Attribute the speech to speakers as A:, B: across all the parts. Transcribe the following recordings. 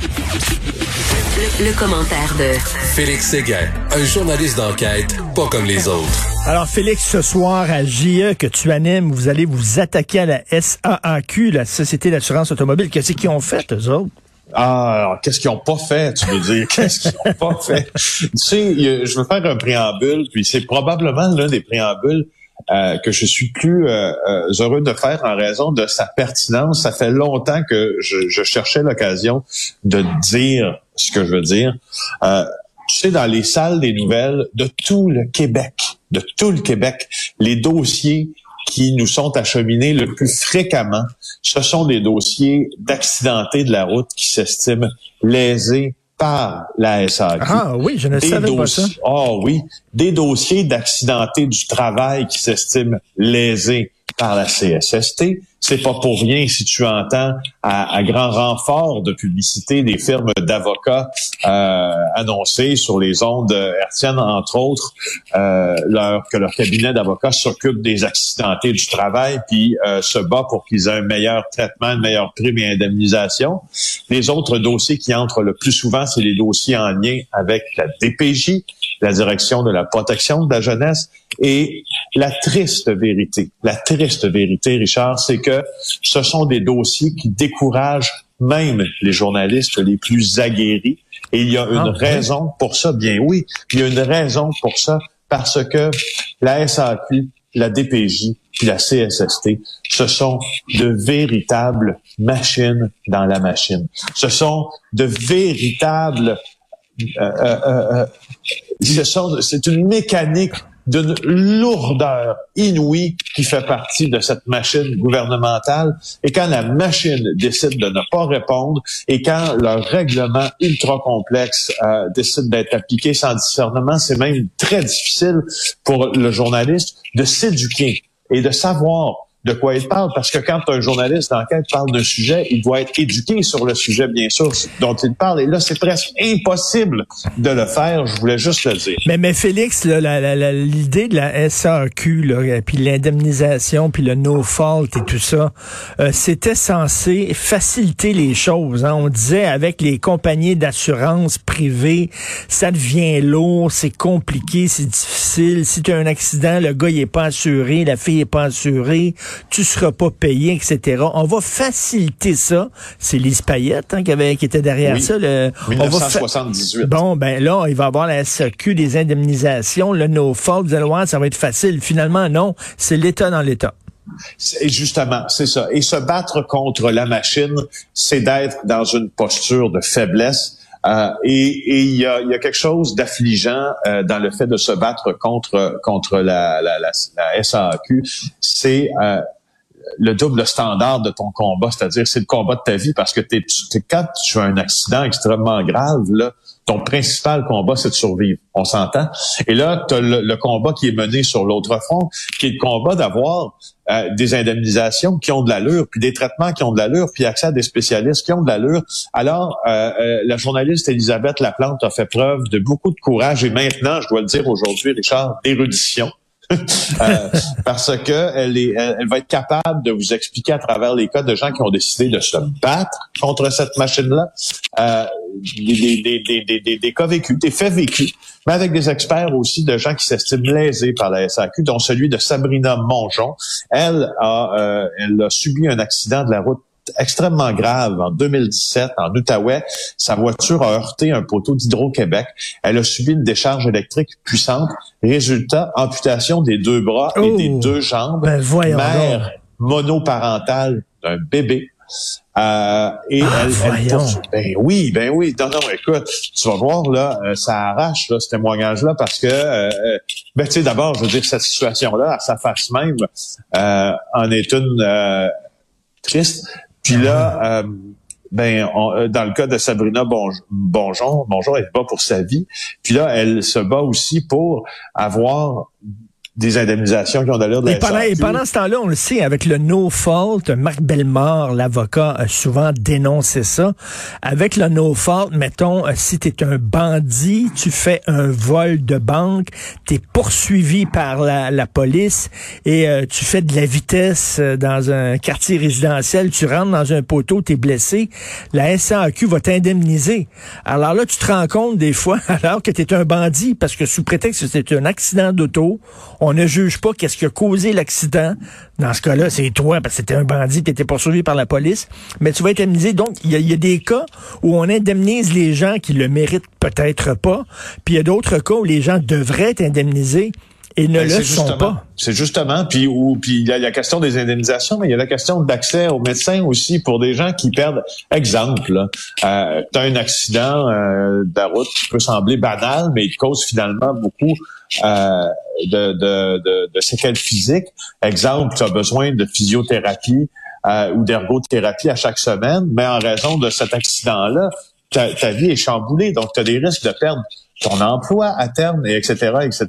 A: Le, le commentaire de
B: Félix Séguin, un journaliste d'enquête pas comme les autres.
C: Alors, Félix, ce soir à JE que tu animes, vous allez vous attaquer à la SAAQ, la Société d'assurance automobile. Qu'est-ce qu'ils ont fait, eux autres?
D: Ah, alors, qu'est-ce qu'ils ont pas fait, tu veux dire? Qu'est-ce qu'ils ont pas fait? Tu sais, je veux faire un préambule, puis c'est probablement l'un des préambules euh, que je suis plus euh, euh, heureux de faire en raison de sa pertinence. Ça fait longtemps que je, je cherchais l'occasion de dire ce que je veux dire. Euh, tu sais, dans les salles des nouvelles de tout le Québec, de tout le Québec, les dossiers qui nous sont acheminés le plus fréquemment, ce sont des dossiers d'accidentés de la route qui s'estiment lésés par la SAQ.
C: Ah oui, je ne
D: Des
C: savais pas ça.
D: dossiers- Ah oui, des dossiers d'accidentés du travail qui s'estiment lésés par la CSST. C'est pas pour rien si tu entends à, à grand renfort de publicité des firmes d'avocats euh, annoncer sur les ondes hertziennes, entre autres, euh, leur, que leur cabinet d'avocats s'occupe des accidentés du travail puis euh, se bat pour qu'ils aient un meilleur traitement, une meilleure prime et indemnisation. Les autres dossiers qui entrent le plus souvent, c'est les dossiers en lien avec la DPJ, la direction de la protection de la jeunesse. Et la triste vérité, la triste vérité, Richard, c'est que ce sont des dossiers qui découragent même les journalistes les plus aguerris. Et il y a une
C: Ah, oui.
D: raison pour ça, bien oui, il y a une raison pour ça, parce que la SAQ, la DPJ, puis la CSST, ce sont de véritables machines dans la machine. Ce sont de véritables euh, euh, euh, euh, ce sont- c'est une mécanique d'une lourdeur inouïe qui fait partie de cette machine gouvernementale. Et quand la machine décide de ne pas répondre et quand leur règlement ultra complexe euh, décide d'être appliqué sans discernement, c'est même très difficile pour le journaliste de s'éduquer et de savoir de quoi il parle, parce que quand un journaliste d'enquête parle d'un sujet, il doit être éduqué sur le sujet, bien sûr, dont il parle. Et là, c'est presque impossible de le faire. Je voulais juste le dire.
C: Mais, mais Félix, l'idée de la SAQ, puis l'indemnisation, puis le no-fault et tout ça, euh, c'était censé faciliter les choses. hein. On disait avec les compagnies d'assurance privées, ça devient lourd, c'est compliqué, c'est difficile. Si tu as un accident, le gars il est pas assuré, la fille est pas assurée, tu seras pas payé, etc. On va faciliter ça. C'est Lise Payette hein, qui, avait, qui était derrière
D: Oui.
C: ça. Le, on va fa-
D: 1978.
C: Bon, ben là, il va y avoir la SAQ, des indemnisations, le no-fault, vous allez voir, ça va être facile. Finalement, non, c'est l'État dans l'État.
D: Et justement, c'est ça. Et se battre contre la machine, c'est d'être dans une posture de faiblesse. Euh, et il y a, y a quelque chose d'affligeant euh, dans le fait de se battre contre contre la, la, la, la SAQ. C'est euh, le double standard de ton combat, c'est-à-dire c'est le combat de ta vie parce que t'es, t'es- quand tu as un accident extrêmement grave, là, ton principal combat, c'est de survivre. On s'entend? Et là, tu le combat qui est mené sur l'autre front, qui est le combat d'avoir euh, des indemnisations qui ont de l'allure, puis des traitements qui ont de l'allure, puis accès à des spécialistes qui ont de l'allure. Alors, euh, euh, la journaliste Elisabeth Laplante a fait preuve de beaucoup de courage et maintenant, je dois le dire aujourd'hui, Richard, d'érudition. Euh, parce que elle, est, elle, va être capable de vous expliquer à travers les cas de gens qui ont décidé de se battre contre cette machine-là, euh, des, des, des, des cas vécus, des faits vécus, mais avec des experts aussi de gens qui s'estiment lésés par la SAQ, dont celui de Sabrina Mongeon. Elle a, euh, elle a subi un accident de la route extrêmement grave en 2017 en Outaouais. Sa voiture a heurté un poteau d'Hydro-Québec. Elle a subi une décharge électrique puissante. Résultat, amputation des deux bras et
C: Oh!
D: des deux jambes.
C: Ben, voyons
D: Mère
C: donc.
D: monoparentale d'un bébé. Euh, et
C: Ah,
D: elle, elle ben oui, ben oui. Non, non, écoute, tu vas voir là, euh, ça arrache là, ce témoignage-là parce que, euh, ben tu sais, d'abord, je veux dire cette situation-là, à sa face même, euh, en est une euh, triste. Puis là, euh, ben on, dans le cas de Sabrina Bonjour, Bonjour, elle bat pour sa vie. Puis là, elle se bat aussi pour avoir des indemnisations qui ont de de
C: et pendant, et pendant ce temps-là, on le sait, avec le no fault, Marc Bellemare, l'avocat, a souvent dénoncé ça. Avec le no fault, mettons, euh, si tu es un bandit, tu fais un vol de banque, tu es poursuivi par la, la police et euh, tu fais de la vitesse euh, dans un quartier résidentiel, tu rentres dans un poteau, tu es blessé, la SAQ va t'indemniser. Alors là, tu te rends compte des fois, alors que tu es un bandit, parce que sous prétexte que c'est un accident d'auto, on ne juge pas qu'est-ce qui a causé l'accident. Dans ce cas-là, c'est toi, parce que c'était un bandit, tu étais poursuivi par la police. Mais tu vas être indemnisé. Donc, il y, a des cas où on indemnise les gens qui le méritent peut-être pas. Puis il y a d'autres cas où les gens devraient être indemnisés et ne ben, le sont pas.
D: C'est justement, puis puis il y a la question des indemnisations, mais il y a la question d'accès aux médecins aussi pour des gens qui perdent. Exemple, euh, tu as un accident euh, de route qui peut sembler banal, mais il cause finalement beaucoup euh, de, de, de, de, séquelles physiques. Exemple, tu as besoin de physiothérapie euh, ou d'ergothérapie à chaque semaine, mais en raison de cet accident-là, ta, ta vie est chamboulée, donc tu as des risques de perdre ton emploi à terme, et etc., etc.,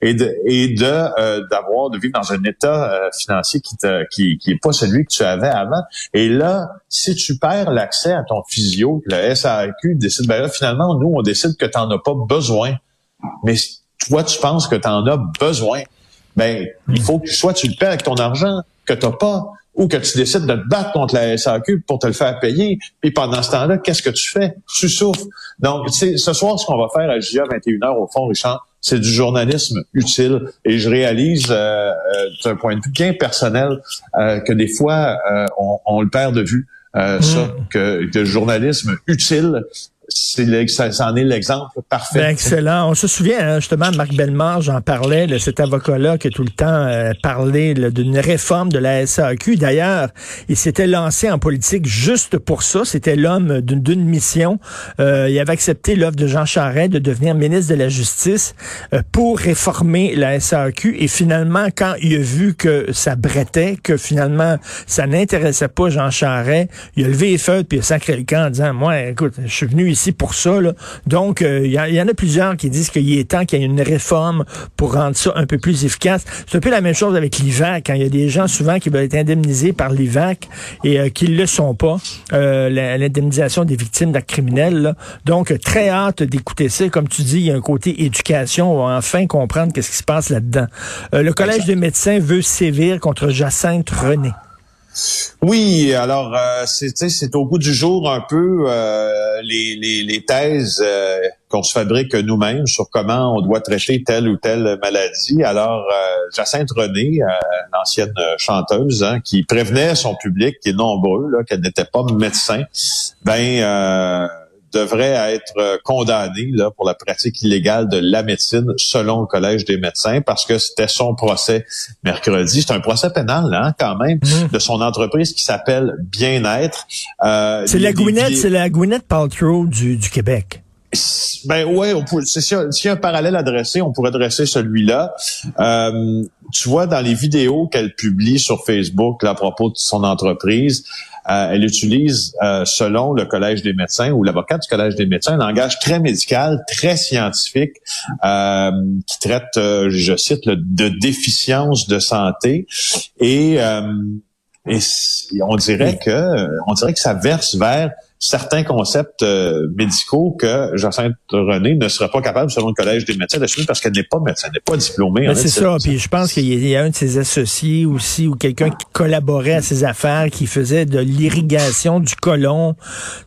D: et de et de euh, d'avoir de vivre dans un état euh, financier qui te qui qui est pas celui que tu avais avant. Et là, si tu perds l'accès à ton physio, le SAQ décide, ben là finalement nous on décide que tu n'en as pas besoin, mais toi tu penses que tu en as besoin. Ben il faut que soit tu le paies avec ton argent que tu n'as pas, ou que tu décides de te battre contre la SAQ pour te le faire payer. Puis pendant ce temps-là, qu'est-ce que tu fais? Tu souffres. Donc, ce soir, ce qu'on va faire à JA 21h, au fond, Richard, c'est du journalisme utile. Et je réalise, euh, euh d'un point de vue bien personnel, euh, que des fois, euh, on, on, le perd de vue. Euh, ça, mm. que, que le journalisme utile, c'est ça, en est l'exemple parfait. Ben,
C: excellent. On se souvient hein, justement, Marc Bellemare, j'en parlais, de cet avocat-là qui a tout le temps euh, parlé d'une réforme de la SAQ. D'ailleurs, il s'était lancé en politique juste pour ça. C'était l'homme d'une mission. Euh, il avait accepté l'offre de Jean Charest de devenir ministre de la Justice euh, pour réformer la SAQ. Et finalement, quand il a vu que ça brettait, que finalement ça n'intéressait pas Jean Charest, il a levé les feuilles puis il a sacré le camp en disant, moi, écoute, je suis venu ici pour ça. Donc, il euh, y, en a plusieurs qui disent qu'il est temps qu'il y ait une réforme pour rendre ça un peu plus efficace. C'est un peu la même chose avec l'IVAC. Quand hein. il y a des gens souvent qui veulent être indemnisés par l'IVAC et euh, qui ne le sont pas, euh, l'indemnisation des victimes d'actes criminels. Donc, très hâte d'écouter ça. Comme tu dis, il y a un côté éducation. On va enfin comprendre qu'est-ce qui se passe là-dedans. le Collège des médecins veut sévir contre Jacinthe René.
D: Oui, alors euh, c'est au bout du jour un peu euh, les, les, les, thèses euh, qu'on se fabrique nous-mêmes sur comment on doit traiter telle ou telle maladie. Alors Jacinthe René, l'ancienne chanteuse, hein, qui prévenait son public, qui est nombreux, qu'elle n'était pas médecin, ben devrait être euh, condamné là, pour la pratique illégale de la médecine selon le Collège des médecins parce que c'était son procès mercredi. C'est un procès pénal hein, quand même mmh. de son entreprise qui s'appelle Bien-être.
C: Euh, c'est la Gwyneth, c'est la Gwyneth Paltrow du, du Québec.
D: Ben ouais, s'il y a un parallèle à dresser, on pourrait dresser celui-là. Euh, tu vois, dans les vidéos qu'elle publie sur Facebook là, à propos de son entreprise, euh, elle utilise, euh, selon le Collège des médecins ou l'avocat du Collège des médecins, un langage très médical, très scientifique, euh, qui traite, je cite, de déficience de santé. Et, et on dirait que on dirait que ça verse vers certains concepts euh, médicaux que Jacinthe René ne serait pas capable, selon le Collège des médecins, d'assumer parce qu'elle n'est pas médecin, n'est pas diplômée.
C: C'est ça. Puis je pense qu'il y a un de ses associés aussi ou quelqu'un qui collaborait à ses affaires, qui faisait de l'irrigation du colon.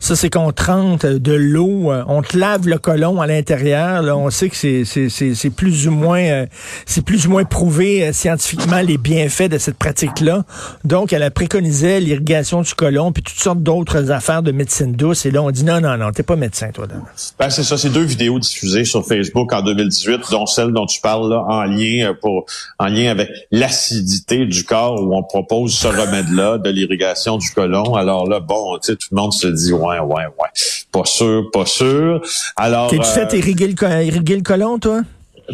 C: Ça, c'est qu'on trente de l'eau, euh, on te lave le colon à l'intérieur. On sait que c'est c'est plus ou moins euh, c'est plus ou moins prouvé scientifiquement les bienfaits de cette pratique-là. Donc, elle a préconisé l'irrigation du colon puis toutes sortes d'autres affaires de médecine douce. Et là, on dit non, non, non, t'es pas médecin, toi.
D: Ben, c'est ça. C'est deux vidéos diffusées sur Facebook en 2018, dont celle dont tu parles là, en lien euh, pour en lien avec l'acidité du corps, où on propose ce remède-là de l'irrigation du côlon. Alors là, bon, tu sais, tout le monde se dit ouais, ouais, ouais, pas sûr, pas sûr. Alors,
C: t'es-tu fait euh, irriguer le, irriguer le côlon, toi?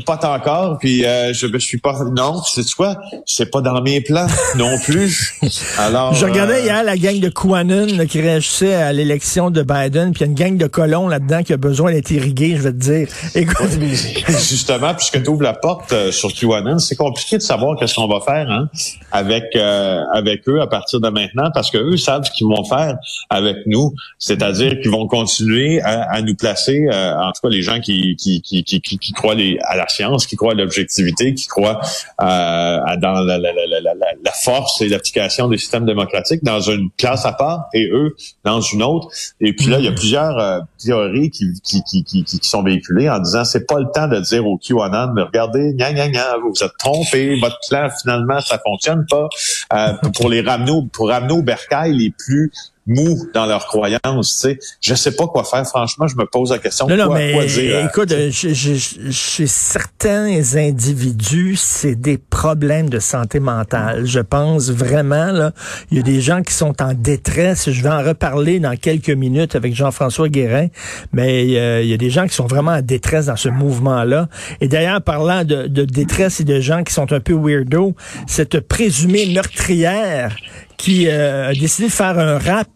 D: Pas encore, puis euh, je me suis pas. Non, c'est quoi? C'est pas dans mes plans non plus. Alors.
C: Je regardais
D: euh,
C: hier la gang de Quanon là, qui réagissait à l'élection de Biden, puis il y a une gang de colons là-dedans qui a besoin d'être irrigué, je vais te dire. Écoute,
D: justement, puisque tu ouvres la porte euh, sur QAnon, c'est compliqué de savoir qu'est-ce qu'on va faire hein, avec euh, avec eux à partir de maintenant, parce que eux savent ce qu'ils vont faire avec nous, c'est-à-dire qu'ils vont continuer à, à nous placer, euh, en tout cas les gens qui qui qui qui, qui- qui croient les- à la science, qui croient à l'objectivité, qui croient euh, à- dans la, la, la, la, la- la force et l'application des systèmes démocratiques dans une classe à part et eux dans une autre. Et puis là, il y a plusieurs euh, théories qui, qui, qui, qui, qui sont véhiculées en disant c'est pas le temps de dire au QAnon, mais regardez, gna, gna, gna, vous vous êtes trompés, votre plan finalement ça fonctionne pas. Euh, pour les ramener, pour ramener au bercail les plus mous dans leurs croyances, tu sais. Je sais pas quoi faire, franchement, je me pose la question.
C: non, non,
D: quoi,
C: mais
D: quoi dire. hein?
C: écoute, chez, chez- chez certains individus, c'est des problèmes de santé mentale. Je pense vraiment, là, il y a des gens qui sont en détresse. Je vais en reparler dans quelques minutes avec Jean-François Guérin, mais euh, il y a des gens qui sont vraiment en détresse dans ce mouvement-là. Et d'ailleurs, parlant de, de détresse et de gens qui sont un peu weirdo, cette présumée meurtrière qui euh, a décidé de faire un rap,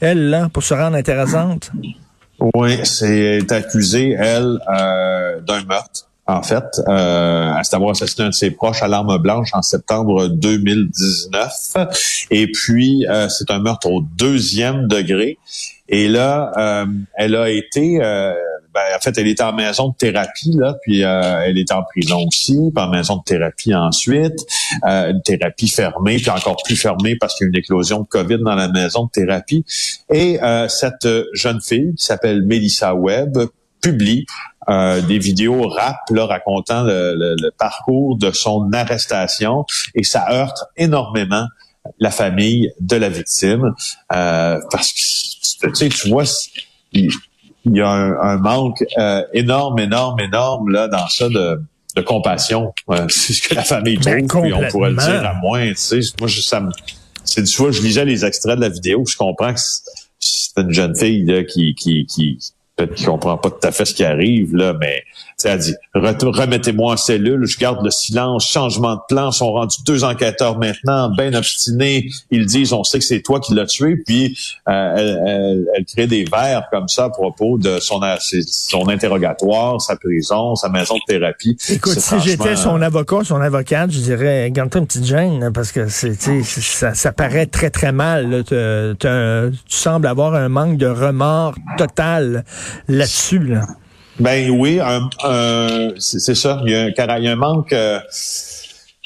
C: elle, là, pour se rendre intéressante.
D: Oui, c'est accusé, elle, euh, d'un meurtre, en fait, euh, à savoir assassiné un de ses proches à l'arme blanche en septembre 2019. Et puis, euh, c'est un meurtre au deuxième degré. Et là, euh, elle a été, euh, ben, en fait, elle était en maison de thérapie, là, puis euh, elle était en prison aussi, puis en maison de thérapie ensuite, euh, une thérapie fermée, puis encore plus fermée parce qu'il y a une éclosion de COVID dans la maison de thérapie. Et euh, cette jeune fille qui s'appelle Melissa Webb publie euh, des vidéos rap là, racontant le, le- le parcours de son arrestation et ça heurte énormément la famille de la victime euh, parce que tu sais tu vois il y a un, un manque euh, énorme énorme énorme là dans ça de de compassion. Euh, c'est ce que la famille
C: Ben,
D: trouve puis on pourrait le dire à moins tu sais. Moi je, ça me c'est tu vois je lisais les extraits de la vidéo je comprends que c'est- c'est une jeune fille là, qui qui qui peut-être qu'il comprend pas tout à fait ce qui arrive, là, mais elle dit Re- remettez-moi en cellule, je garde le silence, changement de plan, sont rendus deux enquêteurs maintenant, bien obstinés. Ils disent on sait que c'est toi qui l'as tué, puis euh, elle, elle- elle crée des vers comme ça à propos de son son interrogatoire, sa prison, sa maison de thérapie.
C: Écoute, si j'étais son avocat, son avocate, je dirais, garde-toi une petite gêne, parce que c'est, ça, ça paraît très, très mal. là. Tu sembles avoir un manque de remords total là-dessus. Là.
D: Ben oui, c'est ça. Il y a un, cara- il y a un manque. euh,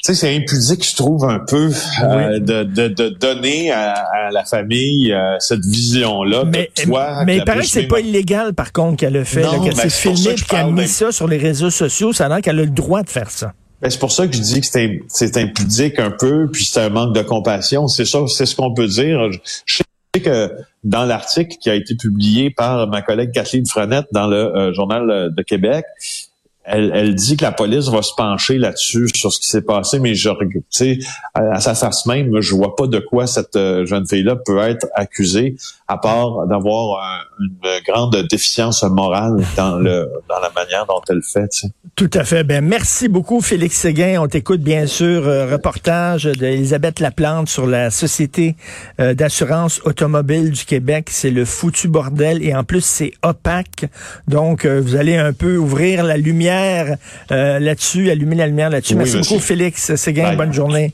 D: tu sais, c'est impudique, je trouve, un peu, euh, de, de, de donner à, à la famille euh, cette vision-là
C: Mais,
D: toi.
C: mais il paraît que c'est pas illégal, par contre, qu'elle a fait, là, qu'elle
D: ben,
C: s'est filmée puis qu'elle a mis ça sur les réseaux sociaux. Ça a l'air qu'elle a le droit de faire ça.
D: Ben, c'est pour ça que je dis que c'est c'est impudique un peu, puis c'est un manque de compassion. C'est ça, c'est ce qu'on peut dire. Je je sais que dans l'article qui a été publié par ma collègue Kathleen Frenette dans le euh, Journal de Québec, elle, elle dit que la police va se pencher là-dessus, sur ce qui s'est passé, mais je tu sais, à, à sa face même, je vois pas de quoi cette euh, jeune fille-là peut être accusée, à part d'avoir une grande déficience morale dans le dans la manière dont elle fait. tu sais.
C: Tout à fait. Ben, merci beaucoup, Félix Séguin. On t'écoute, bien sûr, euh, reportage d'Elisabeth Laplante sur la Société euh, d'assurance automobile du Québec. C'est le foutu bordel et en plus, c'est opaque. Donc, euh, vous allez un peu ouvrir la lumière euh, là-dessus, allumer la lumière là-dessus.
D: Oui,
C: merci beaucoup, Félix Séguin. Bonne journée.